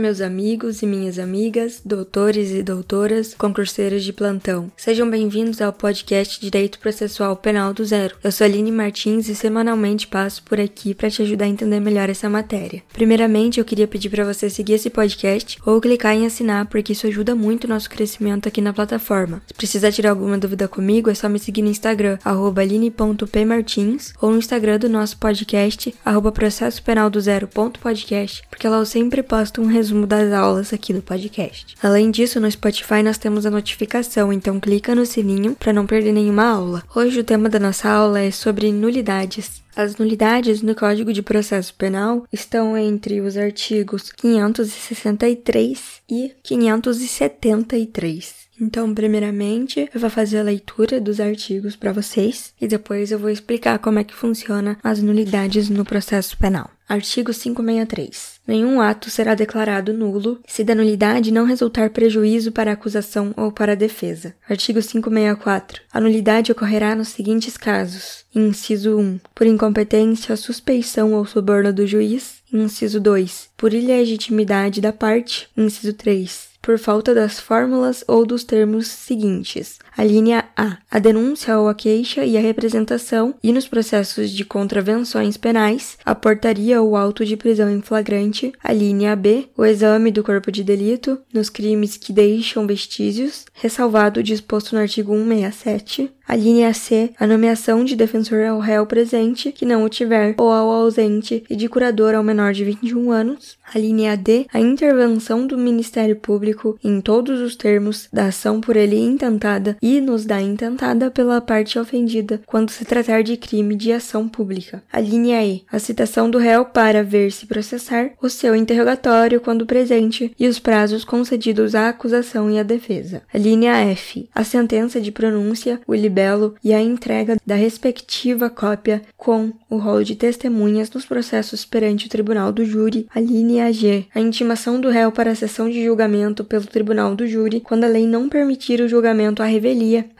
meus amigos e minhas amigas, doutores e doutoras, concurseiros de plantão. Sejam bem-vindos ao podcast Direito Processual Penal do Zero. Eu sou Aline Martins e semanalmente passo por aqui para te ajudar a entender melhor essa matéria. Primeiramente, eu queria pedir para você seguir esse podcast ou clicar em assinar, porque isso ajuda muito o nosso crescimento aqui na plataforma. Se precisar tirar alguma dúvida comigo, é só me seguir no Instagram, aline.pmartins, ou no Instagram do nosso podcast, processo penal do zero.podcast, porque lá eu sempre posto um resumo das aulas aqui do podcast. Além disso, no Spotify nós temos a notificação, então clica no sininho para não perder nenhuma aula. Hoje o tema da nossa aula é sobre nulidades. As nulidades no Código de Processo Penal estão entre os artigos 563 e 573. Então, primeiramente, eu vou fazer a leitura dos artigos para vocês e depois eu vou explicar como é que funciona as nulidades no processo penal. Artigo 563. Nenhum ato será declarado nulo se da nulidade não resultar prejuízo para a acusação ou para a defesa. Artigo 564. A nulidade ocorrerá nos seguintes casos: inciso 1, por incompetência, suspeição ou suborno do juiz; inciso 2, por ilegitimidade da parte; inciso 3, por falta das fórmulas ou dos termos seguintes. A linha A, a denúncia ou a queixa e a representação, e nos processos de contravenções penais, a portaria ou auto de prisão em flagrante. A linha B, o exame do corpo de delito, nos crimes que deixam vestígios, ressalvado o disposto no artigo 167. A linha C, a nomeação de defensor ao réu presente, que não o tiver, ou ao ausente, e de curador ao menor de 21 anos. A linha D, a intervenção do Ministério Público em todos os termos da ação por ele intentada e nos da intentada pela parte ofendida, quando se tratar de crime de ação pública. A linha E, a citação do réu para ver-se processar, o seu interrogatório quando presente e os prazos concedidos à acusação e à defesa. A linha F, a sentença de pronúncia, o libelo e a entrega da respectiva cópia com o rol de testemunhas nos processos perante o Tribunal do Júri, a linha G, a intimação do réu para a sessão de julgamento pelo Tribunal do Júri quando a lei não permitir o julgamento à revelia,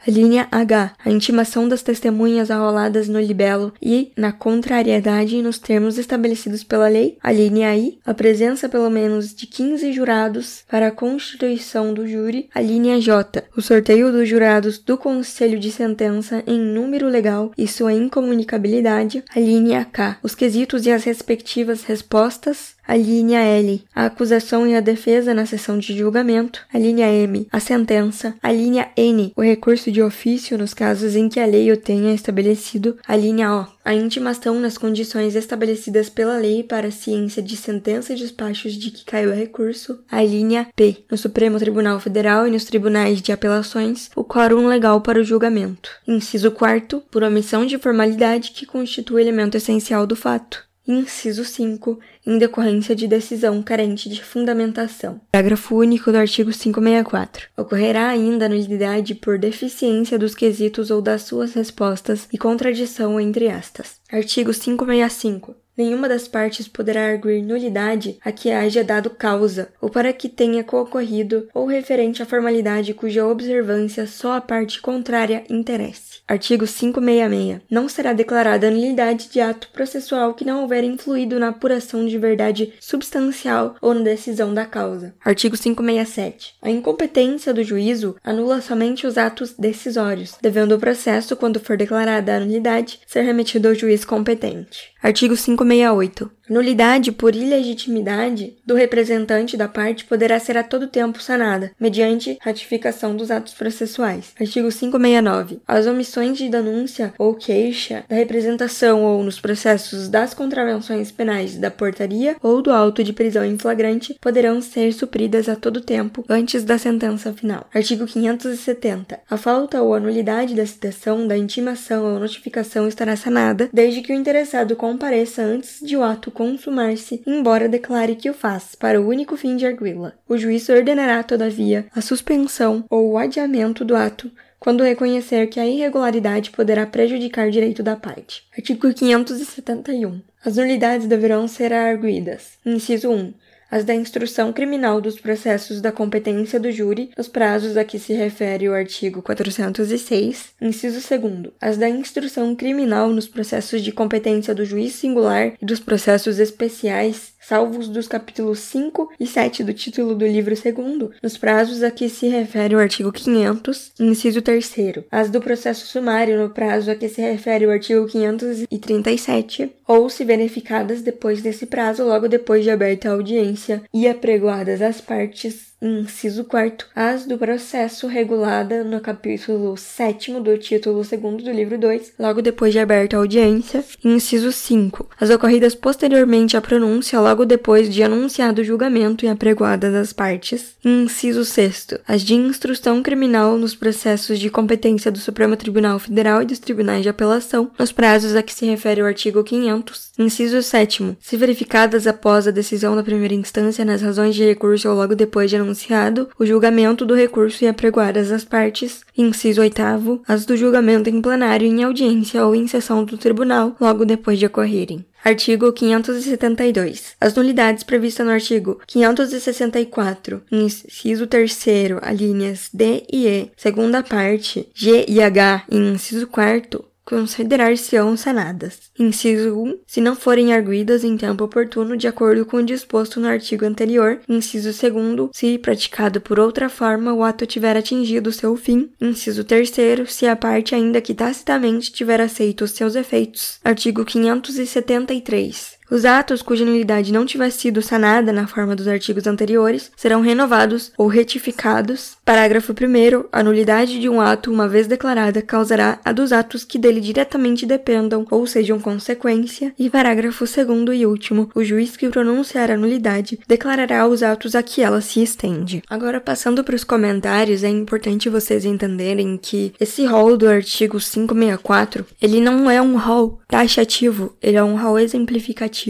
a linha H, a intimação das testemunhas arroladas no libelo e na contrariedade nos termos estabelecidos pela lei, a linha I, a presença pelo menos de 15 jurados para a constituição do júri, a linha J, o sorteio dos jurados do Conselho de Sentença sentença em número legal e sua incomunicabilidade, a linha K, os quesitos e as respectivas respostas, a linha L, a acusação e a defesa na sessão de julgamento, a linha M, a sentença, a linha N, o recurso de ofício nos casos em que a lei o tenha estabelecido, a linha O, a intimação nas condições estabelecidas pela lei para a ciência de sentença e despachos de que caiu o recurso, a linha P, no Supremo Tribunal Federal e nos tribunais de apelações, o quórum legal para o julgamento. Inciso 4, por omissão de formalidade que constitui elemento essencial do fato. Inciso 5, em decorrência de decisão carente de fundamentação. Parágrafo único do artigo 564. Ocorrerá ainda nulidade por deficiência dos quesitos ou das suas respostas e contradição entre estas. Artigo 565. Nenhuma das partes poderá arguir nulidade a que haja dado causa, ou para que tenha concorrido, ou referente à formalidade cuja observância só a parte contrária interesse. Artigo 566. Não será declarada nulidade de ato processual que não houver influído na apuração de verdade substancial ou na decisão da causa. Artigo 567. A incompetência do juízo anula somente os atos decisórios, devendo o processo, quando for declarada a nulidade, ser remetido ao juiz competente. Artigo 568. Nulidade por ilegitimidade do representante da parte poderá ser a todo tempo sanada, mediante ratificação dos atos processuais. Artigo 569. As omissões de denúncia ou queixa da representação ou nos processos das contravenções penais da portaria ou do auto de prisão em flagrante poderão ser supridas a todo tempo antes da sentença final. Artigo 570. A falta ou a nulidade da citação, da intimação ou notificação estará sanada, desde que o interessado compareça antes de o ato consumar-se, embora declare que o faz, para o único fim de arguí-la. O juiz ordenará, todavia, a suspensão ou o adiamento do ato quando reconhecer que a irregularidade poderá prejudicar direito da parte. Artigo 571. As nulidades deverão ser arguídas. Inciso 1 as da instrução criminal dos processos da competência do júri, nos prazos a que se refere o artigo 406, inciso 2, as da instrução criminal nos processos de competência do juiz singular e dos processos especiais, salvos dos capítulos 5 e 7 do título do livro segundo, nos prazos a que se refere o artigo 500, inciso 3 as do processo sumário no prazo a que se refere o artigo 537, ou se verificadas depois desse prazo, logo depois de aberta a audiência e apregoadas as partes inciso 4 as do processo regulada no capítulo 7 do título 2 do livro 2, logo depois de aberta a audiência, inciso 5 as ocorridas posteriormente à pronúncia, logo depois de anunciado o julgamento e apregoadas as partes, inciso 6 as de instrução criminal nos processos de competência do Supremo Tribunal Federal e dos tribunais de apelação, nos prazos a que se refere o artigo 500, inciso 7 se verificadas após a decisão da primeira instância nas razões de recurso ou logo depois de anunciado o julgamento do recurso e apregoadas as partes, inciso oitavo, as do julgamento em plenário em audiência ou em sessão do tribunal, logo depois de ocorrerem. Artigo 572. As nulidades previstas no artigo 564, inciso 3 alíneas D e E, segunda parte, G e H, inciso 4 considerar-se-ão sanadas. Inciso 1. Se não forem arguídas em tempo oportuno, de acordo com o disposto no artigo anterior. Inciso 2. Se praticado por outra forma, o ato tiver atingido seu fim. Inciso 3. Se a parte, ainda que tacitamente, tiver aceito os seus efeitos. Artigo 573. Os atos cuja nulidade não tiver sido sanada na forma dos artigos anteriores serão renovados ou retificados. Parágrafo 1. A nulidade de um ato, uma vez declarada, causará a dos atos que dele diretamente dependam ou sejam consequência. E parágrafo 2 e último. O juiz que pronunciar a nulidade declarará os atos a que ela se estende. Agora, passando para os comentários, é importante vocês entenderem que esse rol do artigo 564 ele não é um rol taxativo, ele é um rol exemplificativo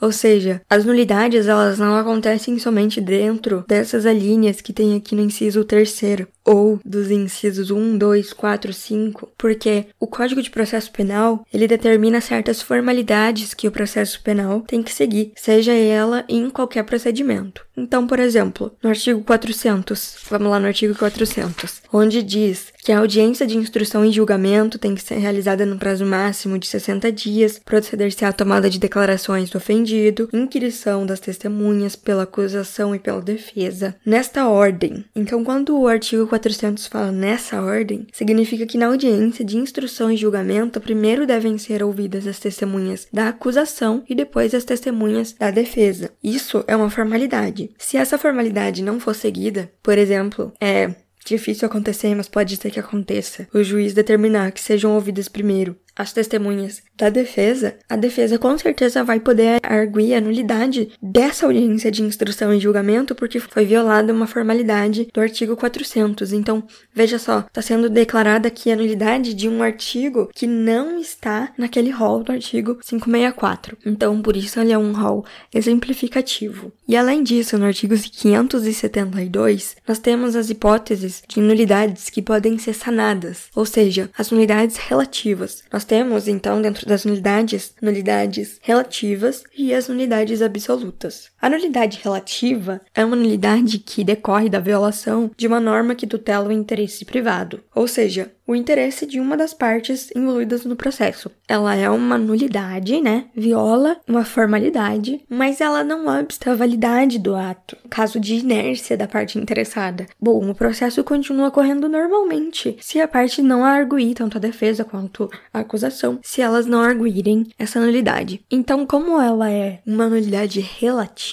ou seja, as nulidades elas não acontecem somente dentro dessas alíneas que tem aqui no inciso terceiro ou dos incisos 1, 2, 4, 5, porque o Código de Processo Penal, ele determina certas formalidades que o processo penal tem que seguir, seja ela em qualquer procedimento. Então, por exemplo, no artigo 400, vamos lá no artigo 400, onde diz que a audiência de instrução e julgamento tem que ser realizada no prazo máximo de 60 dias, proceder-se à tomada de declarações do ofendido, inquirição das testemunhas pela acusação e pela defesa, nesta ordem. Então, quando o artigo 400 fala nessa ordem, significa que na audiência de instrução e julgamento, primeiro devem ser ouvidas as testemunhas da acusação e depois as testemunhas da defesa. Isso é uma formalidade. Se essa formalidade não for seguida, por exemplo, é difícil acontecer, mas pode ser que aconteça. O juiz determinar que sejam ouvidas primeiro as testemunhas da defesa, a defesa com certeza vai poder arguir a nulidade dessa audiência de instrução e julgamento porque foi violada uma formalidade do artigo 400. Então, veja só, está sendo declarada aqui a nulidade de um artigo que não está naquele rol do artigo 564. Então, por isso ele é um rol exemplificativo. E além disso, no artigo 572, nós temos as hipóteses de nulidades que podem ser sanadas, ou seja, as nulidades relativas. Nós temos, então, dentro das nulidades, nulidades relativas e as nulidades absolutas. A nulidade relativa é uma nulidade que decorre da violação de uma norma que tutela o interesse privado, ou seja, o interesse de uma das partes envolvidas no processo. Ela é uma nulidade, né? Viola uma formalidade, mas ela não obsta a validade do ato, caso de inércia da parte interessada. Bom, o processo continua correndo normalmente se a parte não arguir tanto a defesa quanto a acusação, se elas não arguirem essa nulidade. Então, como ela é uma nulidade relativa,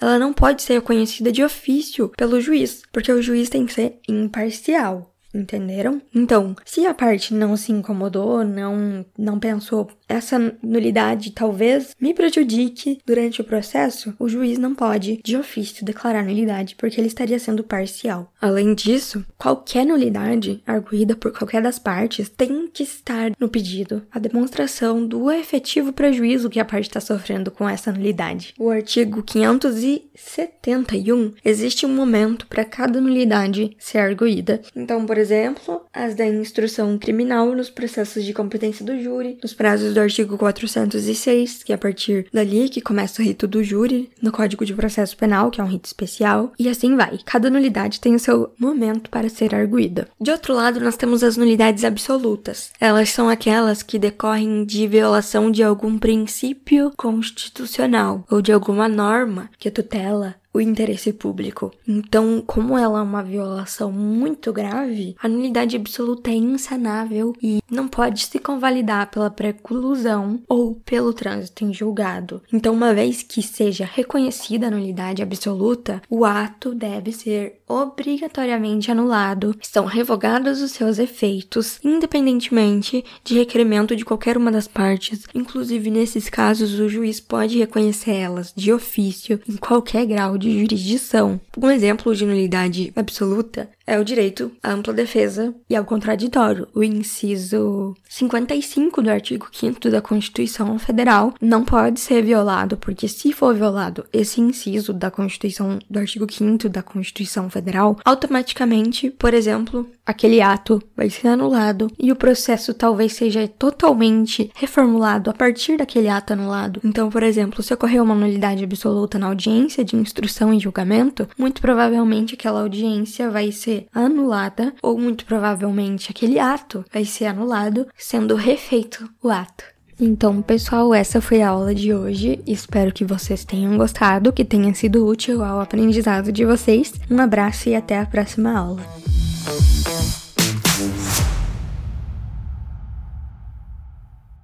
ela não pode ser reconhecida de ofício pelo juiz, porque o juiz tem que ser imparcial. Entenderam? Então, se a parte não se incomodou, não, não pensou, essa nulidade talvez me prejudique durante o processo, o juiz não pode, de ofício, declarar nulidade, porque ele estaria sendo parcial. Além disso, qualquer nulidade arguída por qualquer das partes tem que estar no pedido a demonstração do efetivo prejuízo que a parte está sofrendo com essa nulidade. O artigo 571 existe um momento para cada nulidade ser arguída. Então, por exemplo, as da instrução criminal nos processos de competência do júri, nos prazos do artigo 406, que é a partir dali que começa o rito do júri, no Código de Processo Penal, que é um rito especial, e assim vai. Cada nulidade tem o seu momento para ser arguída. De outro lado, nós temos as nulidades absolutas. Elas são aquelas que decorrem de violação de algum princípio constitucional ou de alguma norma que tutela o interesse público. Então, como ela é uma violação muito grave, a nulidade absoluta é insanável e não pode se convalidar pela preclusão ou pelo trânsito em julgado. Então, uma vez que seja reconhecida a nulidade absoluta, o ato deve ser obrigatoriamente anulado, estão revogados os seus efeitos, independentemente de requerimento de qualquer uma das partes. Inclusive, nesses casos, o juiz pode reconhecer elas de ofício em qualquer grau de jurisdição. Um exemplo de nulidade absoluta é o direito à ampla defesa e ao contraditório. O inciso 55 do artigo 5 da Constituição Federal não pode ser violado, porque se for violado esse inciso da Constituição, do artigo 5 da Constituição Federal, automaticamente, por exemplo, aquele ato vai ser anulado e o processo talvez seja totalmente reformulado a partir daquele ato anulado. Então, por exemplo, se ocorreu uma nulidade absoluta na audiência de instrução e julgamento, muito provavelmente aquela audiência vai ser anulada, ou muito provavelmente aquele ato vai ser anulado, sendo refeito o ato. Então, pessoal, essa foi a aula de hoje. Espero que vocês tenham gostado, que tenha sido útil ao aprendizado de vocês. Um abraço e até a próxima aula.